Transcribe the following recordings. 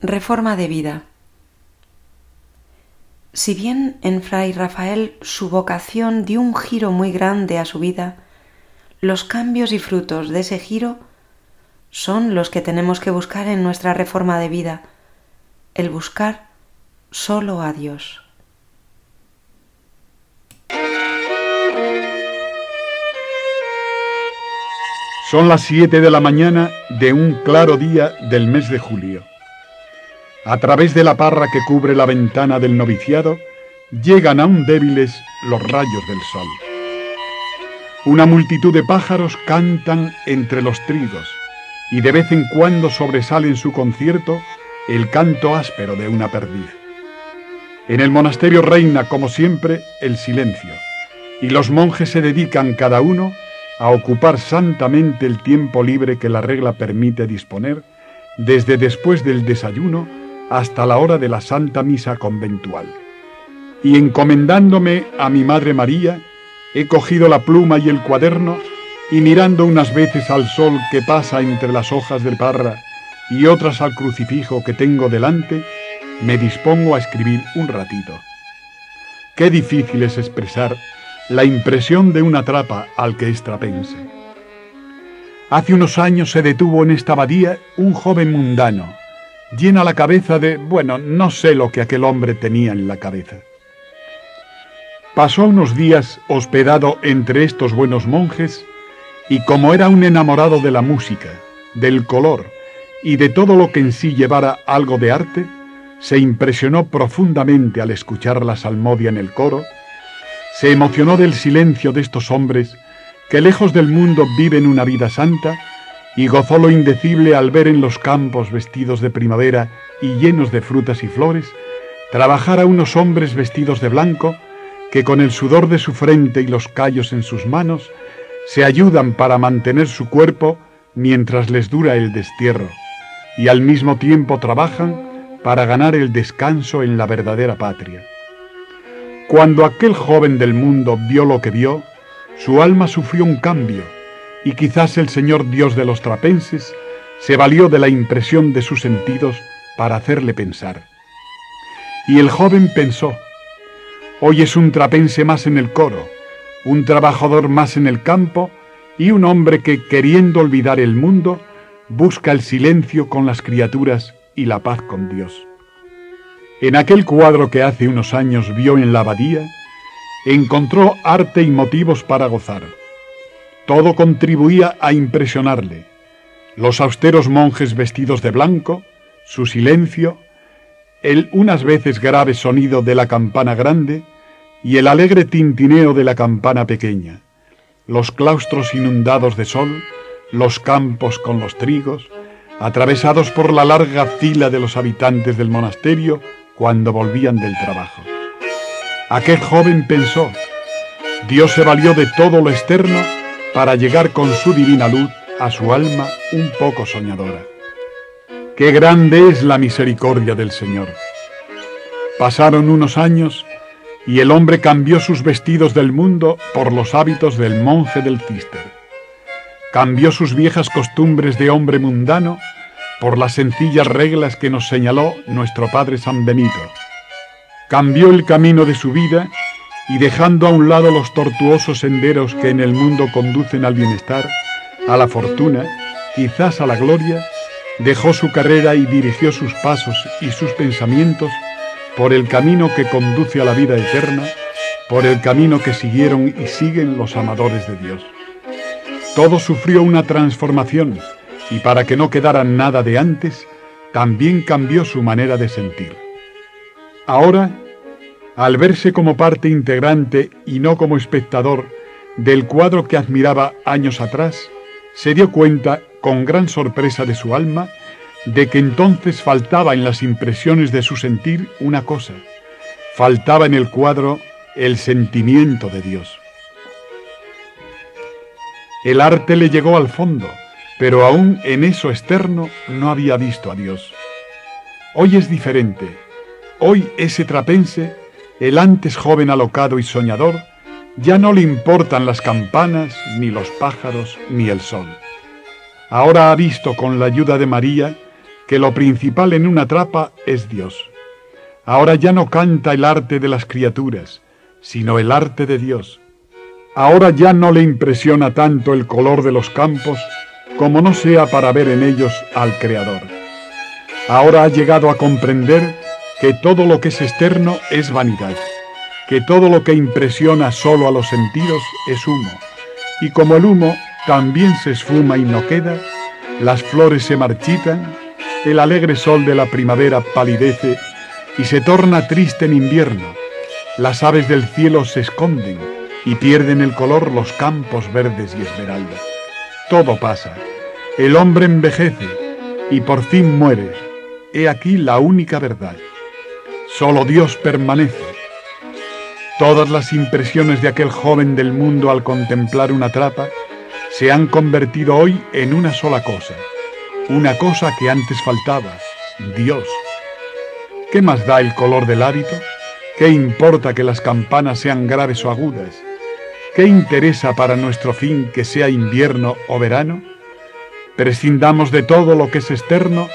Reforma de vida. Si bien en Fray Rafael su vocación dio un giro muy grande a su vida, los cambios y frutos de ese giro son los que tenemos que buscar en nuestra reforma de vida, el buscar solo a Dios. Son las siete de la mañana de un claro día del mes de julio. A través de la parra que cubre la ventana del noviciado, llegan aún débiles los rayos del sol. Una multitud de pájaros cantan entre los trigos y de vez en cuando sobresale en su concierto el canto áspero de una perdiz. En el monasterio reina, como siempre, el silencio, y los monjes se dedican cada uno a ocupar santamente el tiempo libre que la regla permite disponer, desde después del desayuno hasta la hora de la Santa Misa conventual. Y encomendándome a mi Madre María, he cogido la pluma y el cuaderno y mirando unas veces al sol que pasa entre las hojas del parra y otras al crucifijo que tengo delante, me dispongo a escribir un ratito. Qué difícil es expresar la impresión de una trapa al que estrapense. Hace unos años se detuvo en esta abadía un joven mundano, llena la cabeza de, bueno, no sé lo que aquel hombre tenía en la cabeza. Pasó unos días hospedado entre estos buenos monjes y como era un enamorado de la música, del color y de todo lo que en sí llevara algo de arte, se impresionó profundamente al escuchar la salmodia en el coro, se emocionó del silencio de estos hombres que lejos del mundo viven una vida santa y gozó lo indecible al ver en los campos vestidos de primavera y llenos de frutas y flores, trabajar a unos hombres vestidos de blanco que con el sudor de su frente y los callos en sus manos se ayudan para mantener su cuerpo mientras les dura el destierro y al mismo tiempo trabajan para ganar el descanso en la verdadera patria. Cuando aquel joven del mundo vio lo que vio, su alma sufrió un cambio y quizás el señor Dios de los trapenses se valió de la impresión de sus sentidos para hacerle pensar. Y el joven pensó, hoy es un trapense más en el coro, un trabajador más en el campo y un hombre que, queriendo olvidar el mundo, busca el silencio con las criaturas y la paz con Dios. En aquel cuadro que hace unos años vio en la abadía, encontró arte y motivos para gozar. Todo contribuía a impresionarle. Los austeros monjes vestidos de blanco, su silencio, el unas veces grave sonido de la campana grande y el alegre tintineo de la campana pequeña, los claustros inundados de sol, los campos con los trigos, atravesados por la larga fila de los habitantes del monasterio cuando volvían del trabajo. Aquel joven pensó, Dios se valió de todo lo externo para llegar con su divina luz a su alma un poco soñadora. Qué grande es la misericordia del Señor. Pasaron unos años y el hombre cambió sus vestidos del mundo por los hábitos del monje del cister. Cambió sus viejas costumbres de hombre mundano por las sencillas reglas que nos señaló nuestro Padre San Benito. Cambió el camino de su vida y dejando a un lado los tortuosos senderos que en el mundo conducen al bienestar, a la fortuna, quizás a la gloria, dejó su carrera y dirigió sus pasos y sus pensamientos por el camino que conduce a la vida eterna, por el camino que siguieron y siguen los amadores de Dios. Todo sufrió una transformación y para que no quedara nada de antes, también cambió su manera de sentir. Ahora al verse como parte integrante y no como espectador del cuadro que admiraba años atrás, se dio cuenta, con gran sorpresa de su alma, de que entonces faltaba en las impresiones de su sentir una cosa. Faltaba en el cuadro el sentimiento de Dios. El arte le llegó al fondo, pero aún en eso externo no había visto a Dios. Hoy es diferente. Hoy ese trapense el antes joven alocado y soñador, ya no le importan las campanas, ni los pájaros, ni el sol. Ahora ha visto con la ayuda de María que lo principal en una trapa es Dios. Ahora ya no canta el arte de las criaturas, sino el arte de Dios. Ahora ya no le impresiona tanto el color de los campos como no sea para ver en ellos al Creador. Ahora ha llegado a comprender que todo lo que es externo es vanidad, que todo lo que impresiona solo a los sentidos es humo, y como el humo también se esfuma y no queda, las flores se marchitan, el alegre sol de la primavera palidece y se torna triste en invierno, las aves del cielo se esconden y pierden el color los campos verdes y esmeralda. Todo pasa, el hombre envejece y por fin muere. He aquí la única verdad. Solo Dios permanece. Todas las impresiones de aquel joven del mundo al contemplar una trapa se han convertido hoy en una sola cosa, una cosa que antes faltaba, Dios. ¿Qué más da el color del hábito? ¿Qué importa que las campanas sean graves o agudas? ¿Qué interesa para nuestro fin que sea invierno o verano? Prescindamos de todo lo que es externo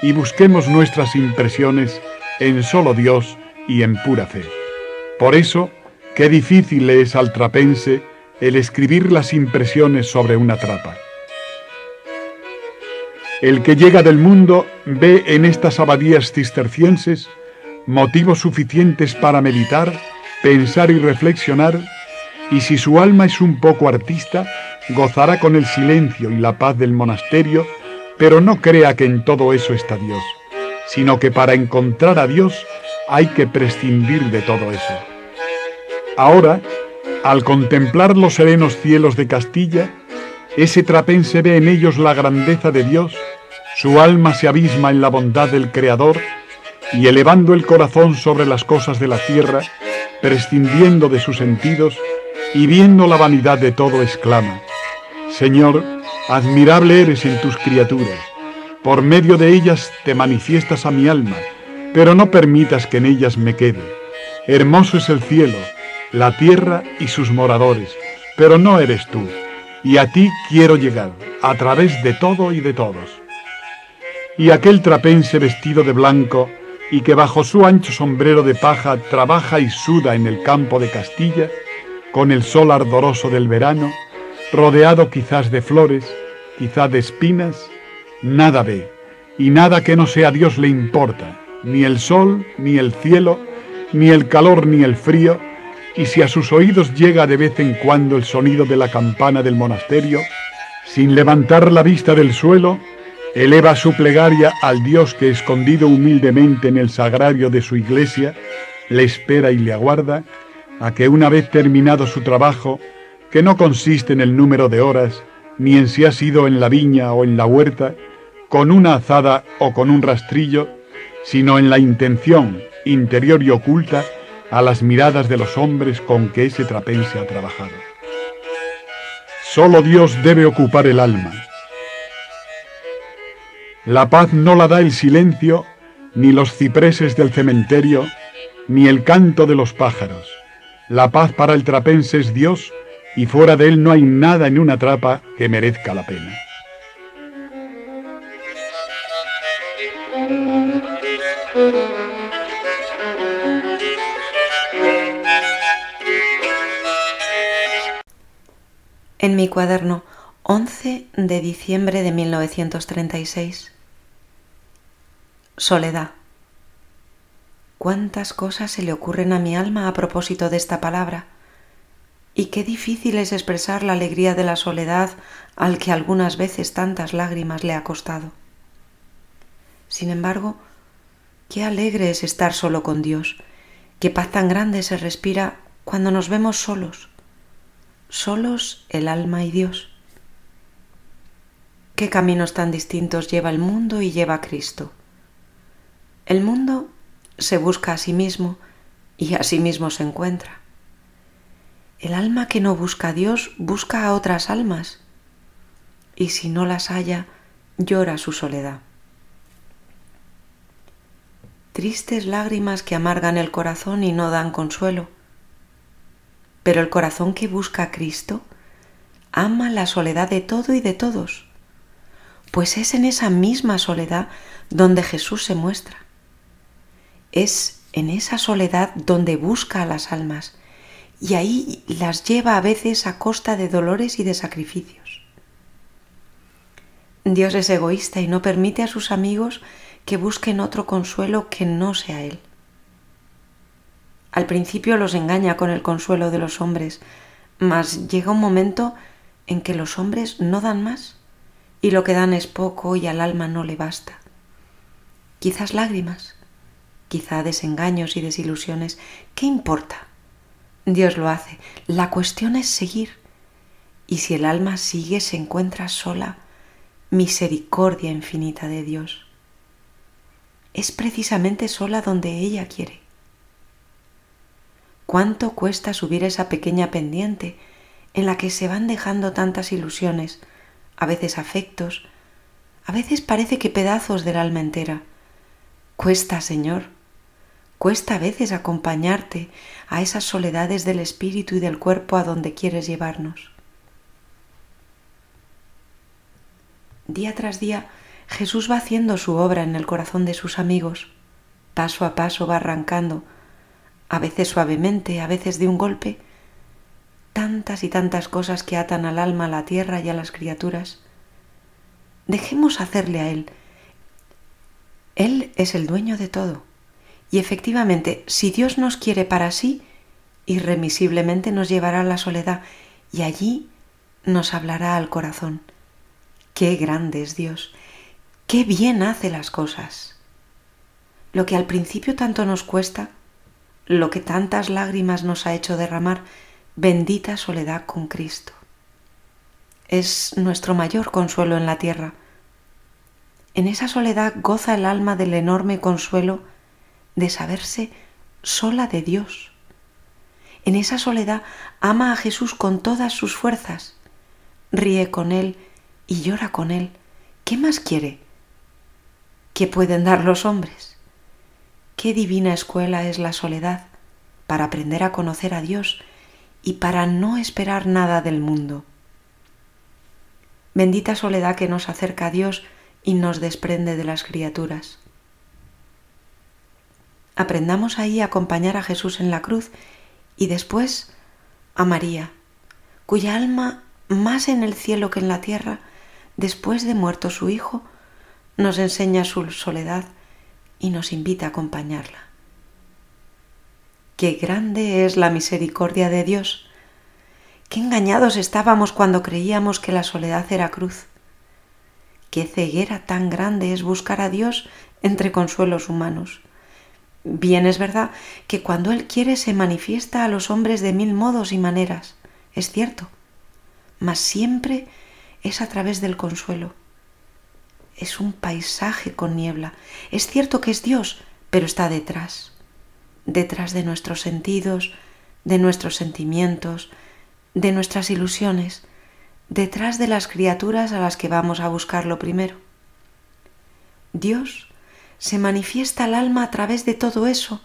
y busquemos nuestras impresiones en solo Dios y en pura fe. Por eso, qué difícil es al trapense el escribir las impresiones sobre una trapa. El que llega del mundo ve en estas abadías cistercienses motivos suficientes para meditar, pensar y reflexionar, y si su alma es un poco artista, gozará con el silencio y la paz del monasterio, pero no crea que en todo eso está Dios, sino que para encontrar a Dios hay que prescindir de todo eso. Ahora, al contemplar los serenos cielos de Castilla, ese trapense ve en ellos la grandeza de Dios, su alma se abisma en la bondad del Creador y elevando el corazón sobre las cosas de la tierra, prescindiendo de sus sentidos y viendo la vanidad de todo, exclama, Señor, admirable eres en tus criaturas, por medio de ellas te manifiestas a mi alma, pero no permitas que en ellas me quede. Hermoso es el cielo, la tierra y sus moradores, pero no eres tú, y a ti quiero llegar, a través de todo y de todos. Y aquel trapense vestido de blanco, y que bajo su ancho sombrero de paja trabaja y suda en el campo de Castilla, con el sol ardoroso del verano, rodeado quizás de flores, quizá de espinas, nada ve, y nada que no sea Dios le importa, ni el sol, ni el cielo, ni el calor, ni el frío, y si a sus oídos llega de vez en cuando el sonido de la campana del monasterio, sin levantar la vista del suelo, eleva su plegaria al Dios que escondido humildemente en el sagrario de su iglesia, le espera y le aguarda, a que una vez terminado su trabajo, que no consiste en el número de horas, ni en si ha sido en la viña o en la huerta, con una azada o con un rastrillo, sino en la intención interior y oculta a las miradas de los hombres con que ese trapense ha trabajado. Solo Dios debe ocupar el alma. La paz no la da el silencio, ni los cipreses del cementerio, ni el canto de los pájaros. La paz para el trapense es Dios, y fuera de él no hay nada en una trapa que merezca la pena. En mi cuaderno, 11 de diciembre de 1936. Soledad. Cuántas cosas se le ocurren a mi alma a propósito de esta palabra. Y qué difícil es expresar la alegría de la soledad al que algunas veces tantas lágrimas le ha costado. Sin embargo, qué alegre es estar solo con Dios, qué paz tan grande se respira cuando nos vemos solos solos el alma y Dios. ¿Qué caminos tan distintos lleva el mundo y lleva Cristo? El mundo se busca a sí mismo y a sí mismo se encuentra. El alma que no busca a Dios busca a otras almas y si no las halla, llora su soledad. Tristes lágrimas que amargan el corazón y no dan consuelo pero el corazón que busca a Cristo ama la soledad de todo y de todos. Pues es en esa misma soledad donde Jesús se muestra. Es en esa soledad donde busca a las almas y ahí las lleva a veces a costa de dolores y de sacrificios. Dios es egoísta y no permite a sus amigos que busquen otro consuelo que no sea Él. Al principio los engaña con el consuelo de los hombres, mas llega un momento en que los hombres no dan más y lo que dan es poco y al alma no le basta. Quizás lágrimas, quizá desengaños y desilusiones, ¿qué importa? Dios lo hace. La cuestión es seguir. Y si el alma sigue, se encuentra sola. Misericordia infinita de Dios. Es precisamente sola donde ella quiere. ¿Cuánto cuesta subir esa pequeña pendiente en la que se van dejando tantas ilusiones, a veces afectos, a veces parece que pedazos del alma entera? Cuesta, Señor, Cuesta a veces acompañarte a esas soledades del espíritu y del cuerpo a donde quieres llevarnos. Día tras día Jesús va haciendo su obra en el corazón de sus amigos. Paso a paso va arrancando, a veces suavemente, a veces de un golpe, tantas y tantas cosas que atan al alma, a la tierra y a las criaturas. Dejemos hacerle a Él. Él es el dueño de todo. Y efectivamente, si Dios nos quiere para sí, irremisiblemente nos llevará a la soledad y allí nos hablará al corazón. Qué grande es Dios, qué bien hace las cosas. Lo que al principio tanto nos cuesta, lo que tantas lágrimas nos ha hecho derramar, bendita soledad con Cristo. Es nuestro mayor consuelo en la tierra. En esa soledad goza el alma del enorme consuelo de saberse sola de Dios. En esa soledad ama a Jesús con todas sus fuerzas, ríe con Él y llora con Él. ¿Qué más quiere? ¿Qué pueden dar los hombres? Qué divina escuela es la soledad para aprender a conocer a Dios y para no esperar nada del mundo. Bendita soledad que nos acerca a Dios y nos desprende de las criaturas. Aprendamos ahí a acompañar a Jesús en la cruz y después a María, cuya alma, más en el cielo que en la tierra, después de muerto su Hijo, nos enseña su soledad y nos invita a acompañarla. Qué grande es la misericordia de Dios. Qué engañados estábamos cuando creíamos que la soledad era cruz. Qué ceguera tan grande es buscar a Dios entre consuelos humanos. Bien es verdad que cuando Él quiere se manifiesta a los hombres de mil modos y maneras, es cierto, mas siempre es a través del consuelo. Es un paisaje con niebla. Es cierto que es Dios, pero está detrás, detrás de nuestros sentidos, de nuestros sentimientos, de nuestras ilusiones, detrás de las criaturas a las que vamos a buscarlo primero. Dios se manifiesta el alma a través de todo eso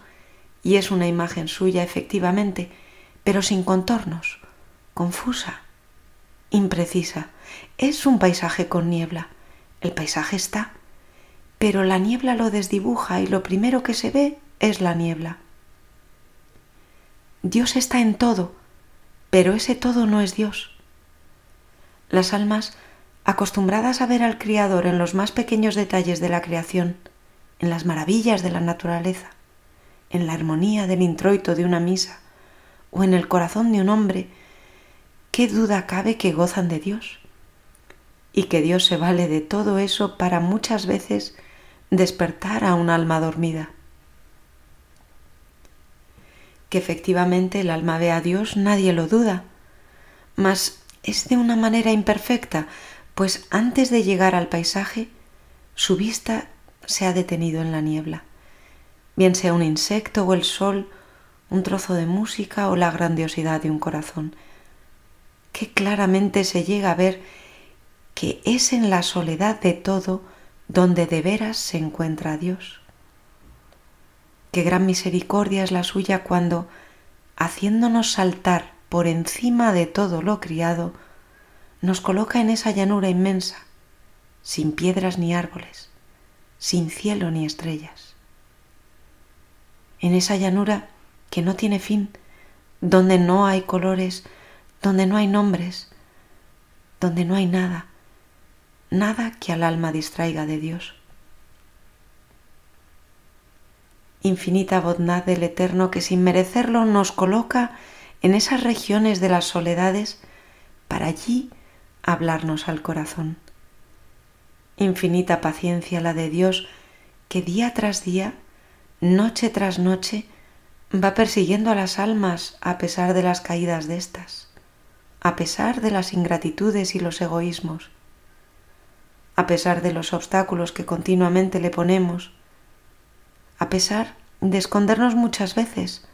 y es una imagen suya efectivamente, pero sin contornos, confusa, imprecisa. Es un paisaje con niebla. El paisaje está, pero la niebla lo desdibuja y lo primero que se ve es la niebla. Dios está en todo, pero ese todo no es Dios. Las almas, acostumbradas a ver al Criador en los más pequeños detalles de la creación, en las maravillas de la naturaleza, en la armonía del introito de una misa o en el corazón de un hombre, ¿qué duda cabe que gozan de Dios? Y que Dios se vale de todo eso para muchas veces despertar a un alma dormida. Que efectivamente el alma ve a Dios, nadie lo duda, mas es de una manera imperfecta, pues antes de llegar al paisaje, su vista se ha detenido en la niebla, bien sea un insecto o el sol, un trozo de música o la grandiosidad de un corazón. Qué claramente se llega a ver que es en la soledad de todo donde de veras se encuentra Dios. Qué gran misericordia es la suya cuando, haciéndonos saltar por encima de todo lo criado, nos coloca en esa llanura inmensa, sin piedras ni árboles, sin cielo ni estrellas. En esa llanura que no tiene fin, donde no hay colores, donde no hay nombres, donde no hay nada, nada que al alma distraiga de Dios. Infinita bondad del Eterno que sin merecerlo nos coloca en esas regiones de las soledades para allí hablarnos al corazón. Infinita paciencia la de Dios que día tras día, noche tras noche, va persiguiendo a las almas a pesar de las caídas de éstas, a pesar de las ingratitudes y los egoísmos, a pesar de los obstáculos que continuamente le ponemos, a pesar de escondernos muchas veces,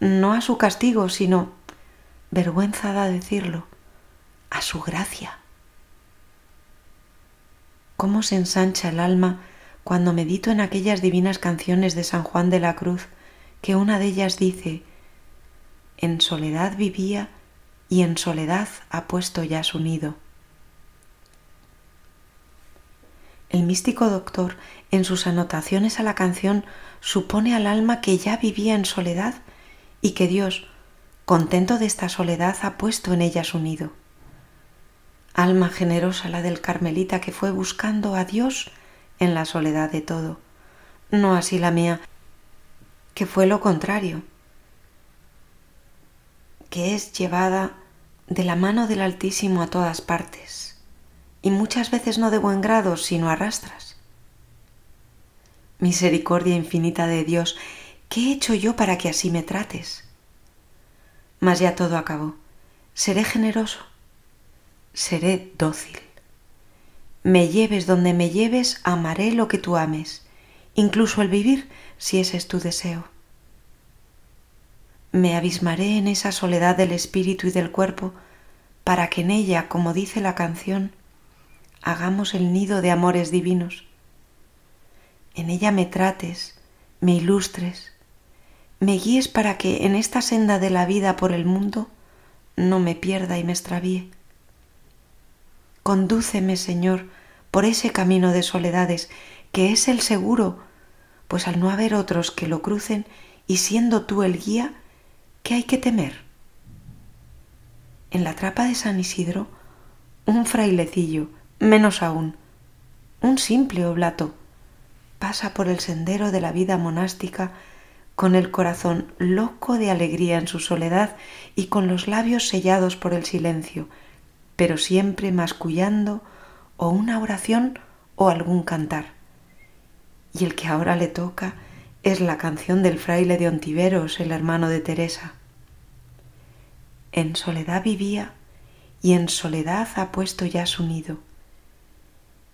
no a su castigo, sino, vergüenza da decirlo, a su gracia. Cómo se ensancha el alma cuando medito en aquellas divinas canciones de San Juan de la Cruz, que una de ellas dice, en soledad vivía y en soledad ha puesto ya su nido. El místico doctor, en sus anotaciones a la canción, supone al alma que ya vivía en soledad y que Dios, contento de esta soledad, ha puesto en ella su nido. Alma generosa la del carmelita que fue buscando a Dios en la soledad de todo. No así la mía, que fue lo contrario, que es llevada de la mano del Altísimo a todas partes y muchas veces no de buen grado, sino arrastras. Misericordia infinita de Dios, ¿qué he hecho yo para que así me trates? Mas ya todo acabó. Seré generoso, seré dócil. Me lleves donde me lleves, amaré lo que tú ames, incluso el vivir, si ese es tu deseo. Me abismaré en esa soledad del espíritu y del cuerpo, para que en ella, como dice la canción, hagamos el nido de amores divinos. En ella me trates, me ilustres, me guíes para que en esta senda de la vida por el mundo no me pierda y me extravíe. Condúceme, Señor, por ese camino de soledades que es el seguro, pues al no haber otros que lo crucen y siendo tú el guía, ¿qué hay que temer? En la trapa de San Isidro, un frailecillo, menos aún, un simple oblato, pasa por el sendero de la vida monástica con el corazón loco de alegría en su soledad y con los labios sellados por el silencio, pero siempre mascullando o una oración o algún cantar. Y el que ahora le toca es la canción del fraile de Ontiveros, el hermano de Teresa. En soledad vivía y en soledad ha puesto ya su nido,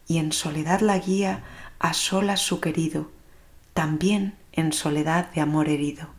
y en soledad la guía a solas su querido, también en soledad de amor herido.